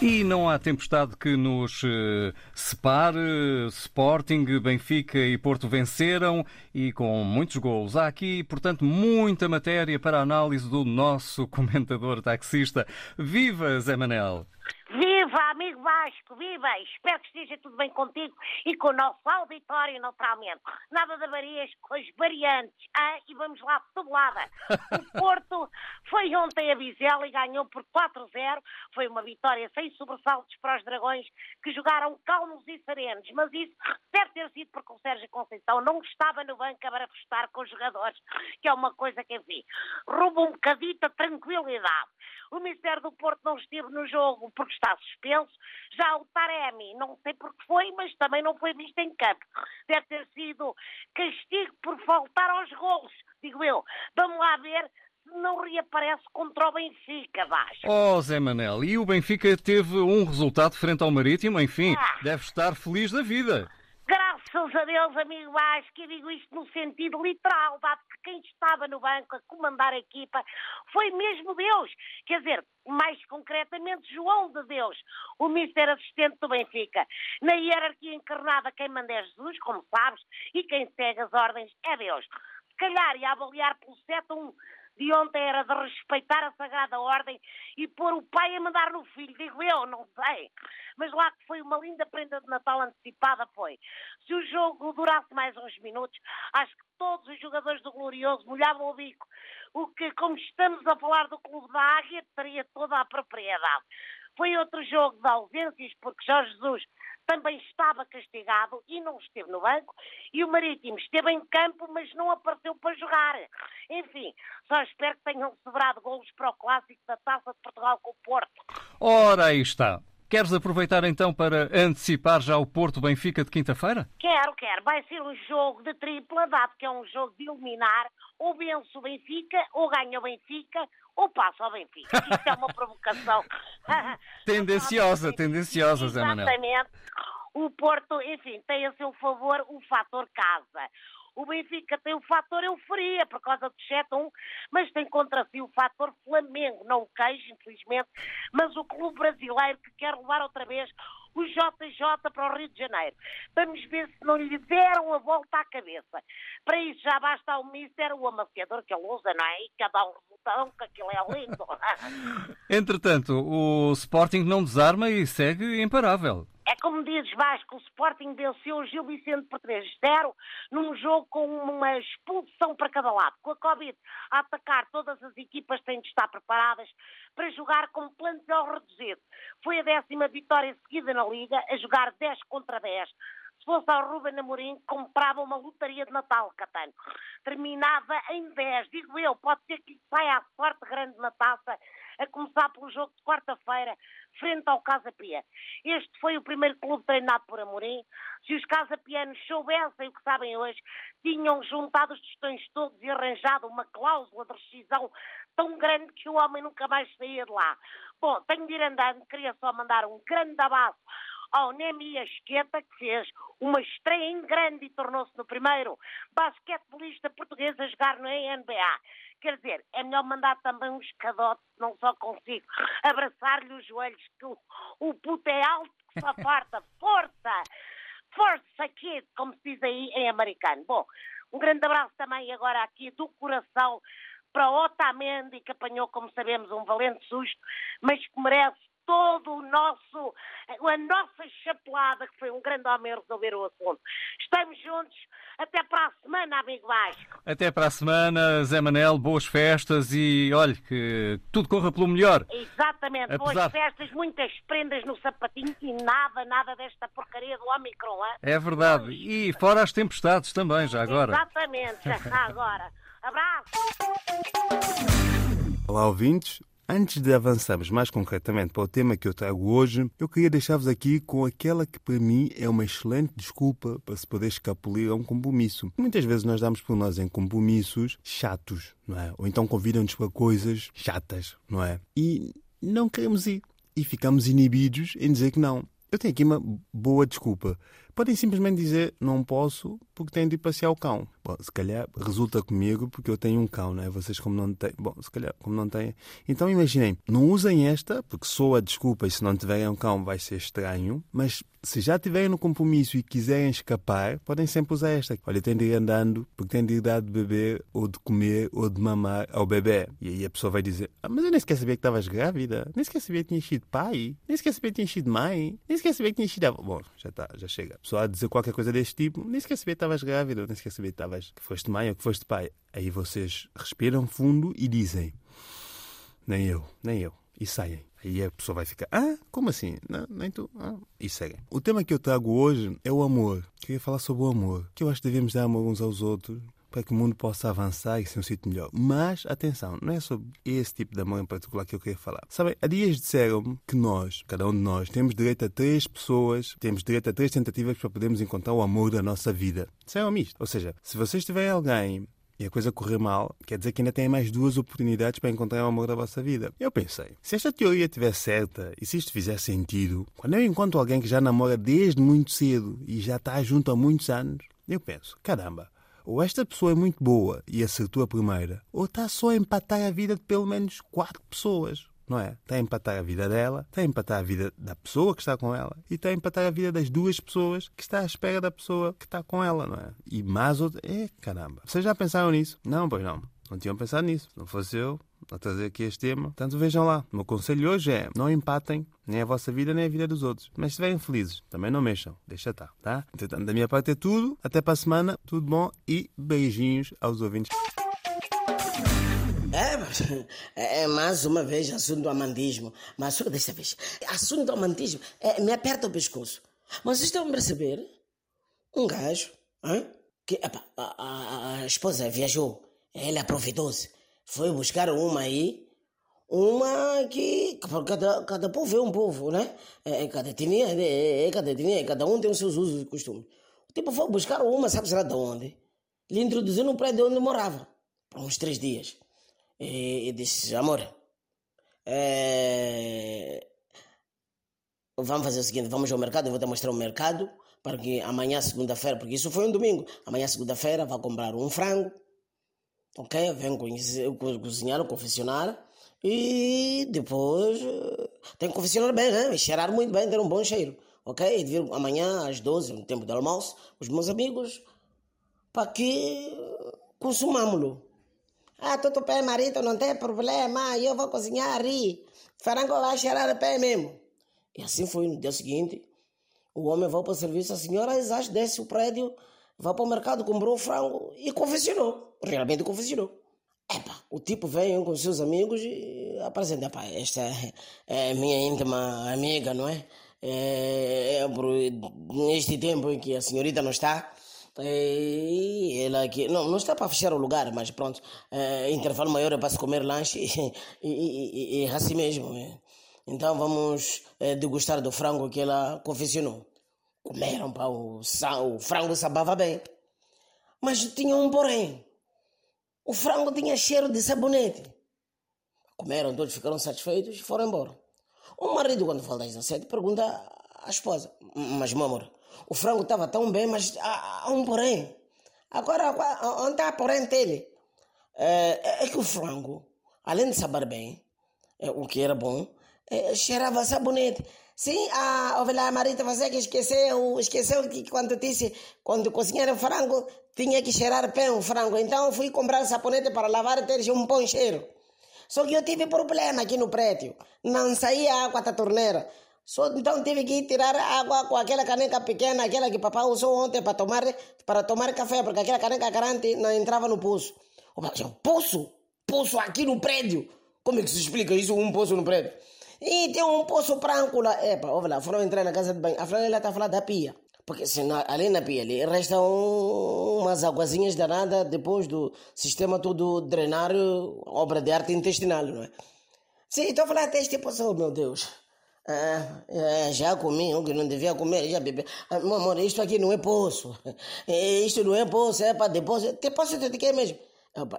E não há tempestade que nos uh, separe. Sporting, Benfica e Porto venceram e com muitos golos. Há aqui, portanto, muita matéria para a análise do nosso comentador taxista. Viva, Zé Manel! Viva, amigo Vasco, viva! Espero que esteja tudo bem contigo e com o nosso auditório, naturalmente. Nada de avarias com as variantes. Ah, e vamos lá, tabulada. O Porto foi ontem a Vizela e ganhou por 4-0. Foi uma vitória sem sobressaltos para os Dragões, que jogaram calmos e serenos. Mas isso deve ter sido porque o Sérgio Conceição não estava no banco a barafustar com os jogadores, que é uma coisa que, enfim, rouba um bocadito a tranquilidade. O Ministério do Porto não esteve no jogo porque está suspenso. Já o Taremi, não sei porque foi, mas também não foi visto em campo. Deve ter sido castigo por faltar aos golos, digo eu. Vamos lá ver se não reaparece contra o Benfica, Vasco. Oh, Zé Manel, e o Benfica teve um resultado frente ao Marítimo, enfim, ah. deve estar feliz da vida. Graças a Deus, amigo Vasco, e digo isto no sentido literal, dado que quem estava no banco a comandar a equipa foi mesmo Deus. Quer dizer, mais concretamente, João de Deus, o mister assistente do Benfica. Na hierarquia encarnada, quem manda é Jesus, como sabes, e quem segue as ordens é Deus. Se calhar, e a avaliar pelo 7-1 de ontem era de respeitar a Sagrada Ordem e pôr o pai a mandar no filho. Digo eu, não sei. Mas lá que foi uma linda prenda de Natal antecipada, foi. Se o jogo durasse mais uns minutos, acho que todos os jogadores do Glorioso molhavam o bico. O que, como estamos a falar do Clube da Águia, teria toda a propriedade. Foi outro jogo de ausências, porque Jorge Jesus também estava castigado e não esteve no banco, e o Marítimo esteve em campo, mas não apareceu para jogar. Enfim, só espero que tenham sobrado golos para o clássico da Taça de Portugal com o Porto. Ora, aí está. Queres aproveitar então para antecipar já o Porto Benfica de quinta-feira? Quero, quero. Vai ser um jogo de tripla, dado que é um jogo de eliminar. Ou vence o Benfica, ou ganha o Benfica, ou passa ao Benfica. Isto é uma provocação. tendenciosa, tendenciosa, Zé Manuel. Exatamente. O Porto, enfim, tem a seu favor o fator casa. O Benfica tem o fator euforia por causa do 7-1, mas tem contra si o fator Flamengo, não o queijo, infelizmente, mas o clube brasileiro que quer levar outra vez o JJ para o Rio de Janeiro. Vamos ver se não lhe deram a volta à cabeça. Para isso já basta o Mister, o amaciador que ele usa, não é? E cada um resultado, que aquilo é lindo. Entretanto, o Sporting não desarma e segue imparável. É como dizes, Vasco, o Sporting venceu o Gil Vicente por 3-0 num jogo com uma expulsão para cada lado. Com a Covid a atacar, todas as equipas têm de estar preparadas para jogar com plantel reduzido. Foi a décima vitória seguida na Liga, a jogar 10 contra 10 se fosse ao Ruben Amorim, comprava uma lotaria de Natal, Catano. Terminava em 10. Digo eu, pode ser que saia a sorte grande na taça, a começar pelo jogo de quarta-feira, frente ao Casa Pia. Este foi o primeiro clube treinado por Amorim. Se os casapianos soubessem o que sabem hoje, tinham juntado os tostões todos e arranjado uma cláusula de rescisão tão grande que o homem nunca mais saía de lá. Bom, tenho de ir andando, queria só mandar um grande abraço ao Nemi Asqueta, que fez uma estreia em grande e tornou-se no primeiro basquetebolista português a jogar no NBA. Quer dizer, é melhor mandar também um escadote, não só consigo abraçar-lhe os joelhos, que o, o puto é alto que só farta. Força! Força, kid, como se diz aí em americano. Bom, um grande abraço também agora aqui do coração para o Otamendi, que apanhou, como sabemos, um valente susto, mas que merece todo o nosso, a nossa chapelada, que foi um grande homem a resolver o assunto. Estamos juntos. Até para a semana, amigo Vasco. Até para a semana, Zé Manel. Boas festas e, olhe, que tudo corra pelo melhor. Exatamente. Apesar... Boas festas, muitas prendas no sapatinho e nada, nada desta porcaria do Omicron. Hein? É verdade. E fora as tempestades também, já agora. Exatamente, já agora. Abraço. Olá, ouvintes. Antes de avançarmos mais concretamente para o tema que eu trago hoje, eu queria deixar-vos aqui com aquela que para mim é uma excelente desculpa para se poder escapulir a um compromisso. Muitas vezes nós damos por nós em compromissos chatos, não é? Ou então convidam-nos para coisas chatas, não é? E não queremos ir. E ficamos inibidos em dizer que não. Eu tenho aqui uma boa desculpa. Podem simplesmente dizer não posso porque tenho de ir passear o cão. Bom, se calhar resulta comigo porque eu tenho um cão, não é? Vocês como não têm. Bom, se calhar como não têm. Então imaginem, não usem esta, porque soa desculpa e se não tiverem um cão vai ser estranho, mas se já tiverem no compromisso e quiserem escapar, podem sempre usar esta. Olha, tem de ir andando porque tem de ir dar de beber ou de comer ou de mamar ao bebê. E aí a pessoa vai dizer: ah, Mas eu nem sequer sabia que estavas grávida, nem sequer sabia que tinhas sido pai, nem sequer sabia que tinhas sido mãe, nem sequer sabia que tinhas sido. Bom, já está, já chega. Pessoa a dizer qualquer coisa deste tipo, nem sequer sabia que estavas grávida, nem sequer sabia que, estavas, que foste mãe ou que foste pai. Aí vocês respiram fundo e dizem: Nem eu, nem eu. E saem. Aí a pessoa vai ficar, ah, como assim? Não, nem tu. Ah. E seguem. O tema que eu trago hoje é o amor. Queria falar sobre o amor. Que eu acho que devemos dar amor uns aos outros para que o mundo possa avançar e ser um sítio melhor. Mas, atenção, não é sobre esse tipo de amor em particular que eu queria falar. Sabem, há dias disseram-me que nós, cada um de nós, temos direito a três pessoas, temos direito a três tentativas para podermos encontrar o amor da nossa vida. Disseram-me isto. Ou seja, se vocês tiverem alguém e a coisa correr mal, quer dizer que ainda têm mais duas oportunidades para encontrar o amor da vossa vida. Eu pensei, se esta teoria estiver certa e se isto fizer sentido, quando eu encontro alguém que já namora desde muito cedo e já está junto há muitos anos, eu penso, caramba, ou esta pessoa é muito boa e acertou a primeira, ou está só a empatar a vida de pelo menos quatro pessoas não é? Está a empatar a vida dela, está a empatar a vida da pessoa que está com ela e está a empatar a vida das duas pessoas que está à espera da pessoa que está com ela, não é? E mais outra. É, caramba. Vocês já pensaram nisso? Não, pois não. Não tinham pensado nisso. Não fosse eu a trazer aqui este tema. Portanto, vejam lá. O meu conselho hoje é não empatem nem a vossa vida nem a vida dos outros. Mas se estiverem felizes, também não mexam. Deixa estar, tá? Entretanto, da minha parte é tudo. Até para a semana. Tudo bom e beijinhos aos ouvintes. É, é, mais uma vez assunto do amandismo. Mas só desta vez, assunto do amandismo é, me aperta o pescoço. Mas vocês estão a perceber? Um gajo, hein? que epa, a, a, a, esposa viajou, ela aproveitou-se, foi buscar uma aí, uma que cada, cada povo é um povo, né? É, é cada etnia, é, é, cada etnia, cada um tem os seus usos e costumes. O tipo foi buscar uma, sabe-se lá de onde? Lhe introduziu no prédio onde morava, por uns três dias. E, e disse: Amor, é... vamos fazer o seguinte: vamos ao mercado, eu vou te mostrar o mercado, para que amanhã, segunda-feira, porque isso foi um domingo, amanhã, segunda-feira, vá comprar um frango, ok? Vem cozinhar, confeccionar. E depois tem que confeccionar bem, né? cheirar muito bem, ter um bom cheiro, ok? E vir amanhã às 12, no tempo do almoço, os meus amigos, para que consumamos-lo. Ah, tudo pé, marido, não tem problema, eu vou cozinhar e frango vai cheirar pé mesmo. E assim foi no dia seguinte. O homem vai para o serviço, a senhora exato desce o prédio, vai para o mercado, comprou o frango e confeccionou. Realmente confeccionou. Epa, o tipo veio com seus amigos e apresenta, epá, esta é, minha íntima amiga, não é? É, é por, neste tempo em que a senhorita não está, e ela aqui, não, não está para fechar o lugar, mas pronto, é, intervalo maior é para se comer lanche e, e, e, e é assim mesmo. É. Então vamos é, degustar do frango que ela confeccionou. Comeram, pá, o, o frango sabava bem. Mas tinha um porém. O frango tinha cheiro de sabonete. Comeram, todos ficaram satisfeitos e foram embora. O marido, quando volta às 17, pergunta à esposa: Mas, meu amor, o frango estava tão bem, mas há, há um porém. Agora, onde está porém dele? É, é, que o frango, além de saber bem, é, o que era bom, é, cheirava sabonete. Sim, a ovelha Marita, você que esqueceu, esqueceu que quando disse, quando cozinhar o frango, tinha que cheirar bem o frango. Então fui comprar sabonete para lavar e ter um bom cheiro. Só que eu tive problema aqui no prédio. Não saía água da torneira. Só, então tive que tirar água com aquela caneca pequena, aquela que papai usou ontem para tomar, para tomar café, porque aquela caneca grande não entrava no poço. Eu, poço? Poço aqui no prédio? Como é que se explica isso, um poço no prédio? E tem um poço branco lá. Epa, olha lá, foram entrar na casa de banho. A Fran está a falar da pia. Porque se ali na pia ali restam umas aguazinhas danadas depois do sistema todo drenário, obra de arte intestinal, não é? Sim, estou falar até este poço, meu Deus. Ah, já comi o que não devia comer, já bebi. Ah, meu amor, isto aqui não é poço. É, isto não é poço, é para depósito. Depósito de quê mesmo?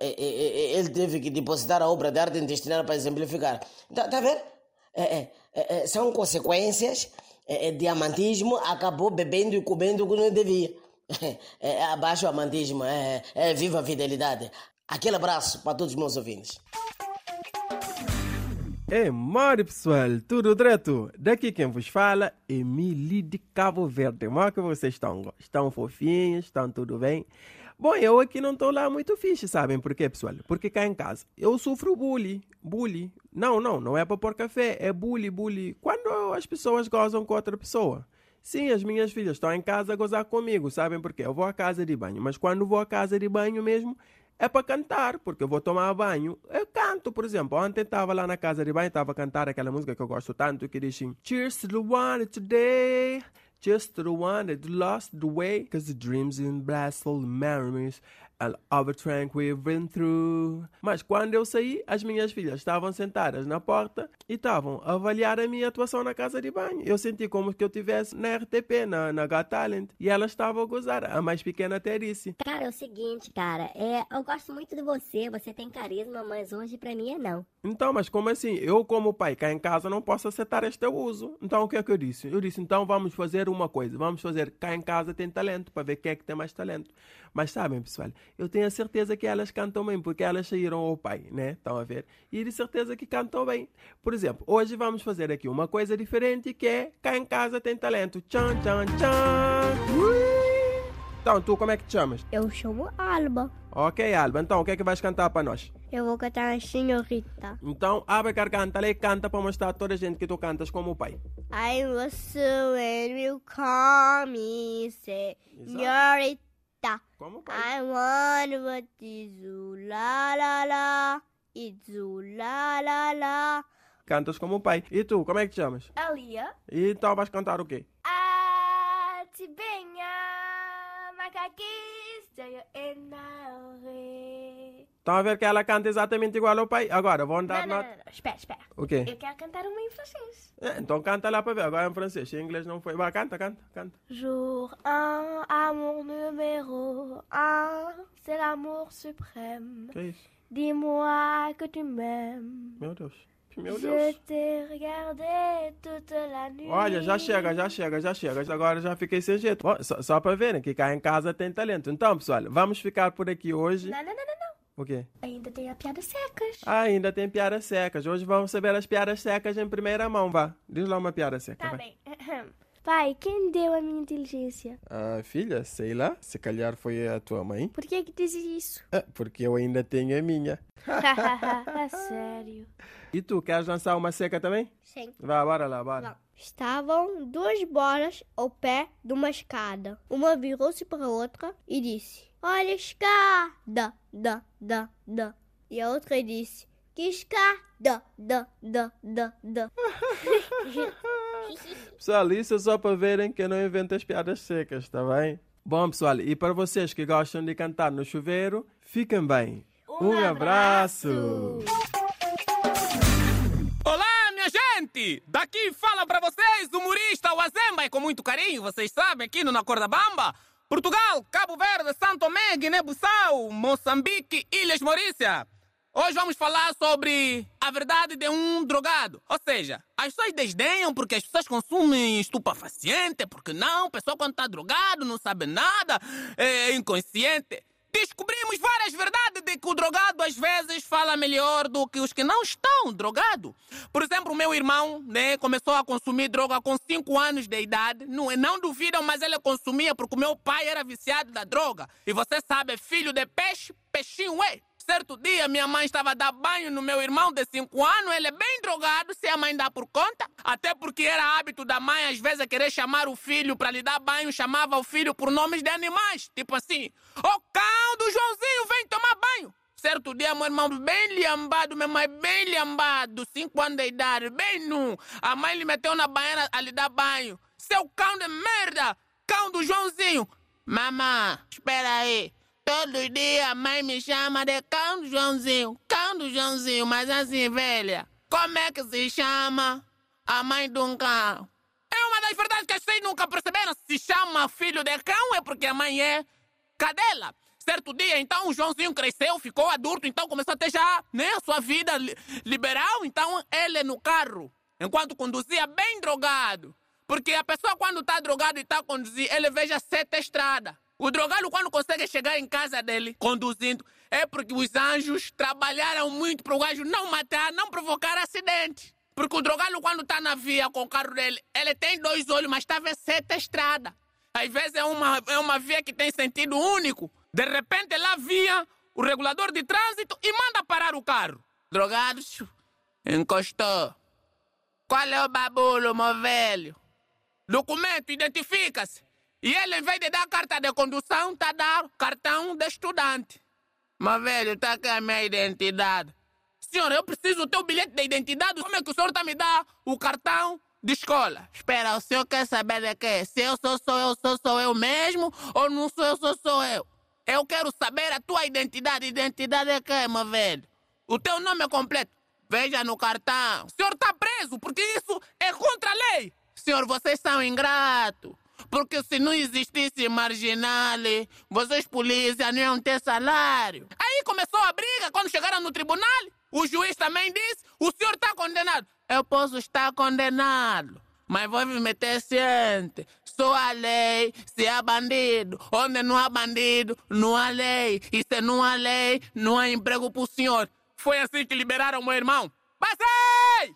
Ele teve que depositar a obra de arte intestinal para exemplificar. Tá, tá vendo? É, é, são consequências é, é diamantismo, acabou bebendo e comendo o que não devia. É, abaixo o amantismo, é, é, viva a fidelidade. Aquele abraço para todos os meus ouvintes. É, mori pessoal, tudo direto? Daqui quem vos fala é Mili de Cabo Verde. Como é que vocês estão? Estão fofinhos? Estão tudo bem? Bom, eu aqui não estou lá muito fixe, sabem por quê, pessoal? Porque cá em casa eu sofro bullying. Bullying. Não, não, não é para pôr café, é bullying, bullying. Quando as pessoas gozam com outra pessoa. Sim, as minhas filhas estão em casa a gozar comigo, sabem por quê? Eu vou à casa de banho, mas quando vou à casa de banho mesmo, é para cantar, porque eu vou tomar banho. Eu canto, por exemplo. Ontem estava lá na casa de banho, estava a cantar aquela música que eu gosto tanto, que diz assim, Cheers to the one today. Just to the one that lost the way, cause the dreams in blissful memories other trank we've been through. Mas quando eu saí, as minhas filhas estavam sentadas na porta e estavam a avaliar a minha atuação na casa de banho. Eu senti como que eu estivesse na RTP, na, na Got Talent, e elas estavam a gozar. A mais pequena até disse. Cara, é o seguinte, cara, é, eu gosto muito de você, você tem carisma, mas hoje pra mim é não. Então, mas como assim? Eu, como pai, cá em casa não posso aceitar este uso. Então, o que é que eu disse? Eu disse, então vamos fazer uma coisa. Vamos fazer cá em casa tem talento, para ver quem é que tem mais talento. Mas sabem, pessoal, eu tenho a certeza que elas cantam bem, porque elas saíram ao pai, né? Estão a ver? E de certeza que cantam bem. Por exemplo, hoje vamos fazer aqui uma coisa diferente que é cá em casa tem talento. Tchan, tchan, tchan. Ui! Então, tu como é que te chamas? Eu chamo Alba. Ok, Alba. Então, o que é que vais cantar para nós? Eu vou cantar a senhorita. Então, abre a garganta e canta para mostrar a toda a gente que tu cantas como o pai. I so and you call me senhorita. Como o pai. I want what is la la la. It's la la la. Cantas como o pai. E tu, como é que te chamas? Alia. E então vais cantar o quê? Macaquis, joio enorme. Estão a ver que ela canta exatamente igual ao pai? Agora, vão dar Não, não, nota. não, não. Espera, espera. O quê? Eu quero cantar uma em francês. É, então canta lá para ver. Agora em francês. Em inglês não foi. Vai, canta, canta, canta. Jour 1, amour numéro 1, c'est l'amour suprême. Que é isso? Dis-moi que tu m'aimes. Meu Deus. Meu Je Deus. toute la nuit. Olha, já chega, já chega, já chega. Agora já fiquei sem jeito. Bom, só, só para verem que cá em casa tem talento. Então, pessoal, vamos ficar por aqui hoje. Não, não, não, não, não. O quê? Ainda tem a piada secas. Ah, ainda tem piadas secas. Hoje vamos saber as piadas secas em primeira mão, vá. Diz lá uma piada seca. Tá vai. bem. Pai, quem deu a minha inteligência? Ah, filha, sei lá. Se calhar foi a tua mãe. Por que que dizes isso? Ah, porque eu ainda tenho a minha. sério. E tu, queres lançar uma seca também? Sim. Vá, bora lá, bora. Estavam duas bolas ao pé de uma escada. Uma virou-se para a outra e disse: Olha a escada, da, da, da. E a outra disse: Que escada, da, da, da, da. Pessoal, isso é só para verem que eu não invento as piadas secas, tá bem? Bom, pessoal, e para vocês que gostam de cantar no chuveiro, fiquem bem. Um, abraço. Olá, gente! Daqui fala pra vocês o humorista Wazemba e com muito carinho, vocês sabem, aqui no Na Corda Bamba. Portugal, Cabo Verde, Santo Tomé, Guiné-Bissau, Moçambique, Ilhas Maurícia. Hoje vamos falar sobre a verdade de um drogado. Ou seja, as pessoas desdenham porque as pessoas consumem estupefaciente, porque não, a pessoa quando está drogado não sabe nada, é inconsciente. Descobrimos várias verdades de que o drogado às vezes fala melhor do que os que não estão drogados. Por exemplo, o meu irmão né, começou a consumir droga com 5 anos de idade. Não, não duvidam, mas ele consumia porque o meu pai era viciado da droga. E você sabe, é filho de peixe, peixinho é. Certo dia, minha mãe estava a dar banho no meu irmão de 5 anos. Ele é bem drogado, se a mãe dá por conta. Até porque era hábito da mãe, às vezes, querer chamar o filho para lhe dar banho. Chamava o filho por nomes de animais. Tipo assim, ô cão do Joãozinho, vem tomar banho. Certo dia, meu irmão bem lhambado, minha mãe bem lhambado, 5 anos de idade, bem nu. A mãe lhe meteu na banheira a lhe dar banho. Seu cão de merda, cão do Joãozinho. Mamã, espera aí. Todo dia a mãe me chama de cão do Joãozinho, cão do Joãozinho, mas assim, velha, como é que se chama a mãe de um cão? É uma das verdades que vocês nunca perceberam. Se chama filho de cão é porque a mãe é cadela. Certo dia, então, o Joãozinho cresceu, ficou adulto, então começou a ter já né, a sua vida li- liberal. Então, ele no carro, enquanto conduzia bem drogado. Porque a pessoa quando está drogado e está a conduzir, ele veja sete estrada. O drogado quando consegue chegar em casa dele conduzindo, é porque os anjos trabalharam muito para o gajo não matar, não provocar acidente. Porque o drogado quando está na via com o carro dele, ele tem dois olhos, mas está ver sete estrada. Às vezes é uma, é uma via que tem sentido único. De repente lá via o regulador de trânsito e manda parar o carro. Drogado, encostou. Qual é o babulo, meu velho? Documento, identifica-se. E ele, em vez de dar carta de condução, está a dar cartão de estudante. Meu velho, está aqui a minha identidade. Senhor, eu preciso do teu bilhete de identidade. Como é que o senhor está me dando o cartão de escola? Espera, o senhor quer saber de quê? Se eu sou sou eu, sou sou eu mesmo ou não sou eu, sou sou eu? Eu quero saber a tua identidade. Identidade é quê, meu velho? O teu nome é completo. Veja no cartão. O senhor está preso porque isso é contra a lei. Senhor, vocês são ingratos. Porque se não existisse marginal, vocês polícia não iam ter salário. Aí começou a briga quando chegaram no tribunal. O juiz também disse: o senhor está condenado. Eu posso estar condenado, mas vou me meter ciente. Sou a lei, se há bandido. Onde não há bandido, não há lei. E se não há lei, não há emprego para o senhor. Foi assim que liberaram meu irmão. Passei!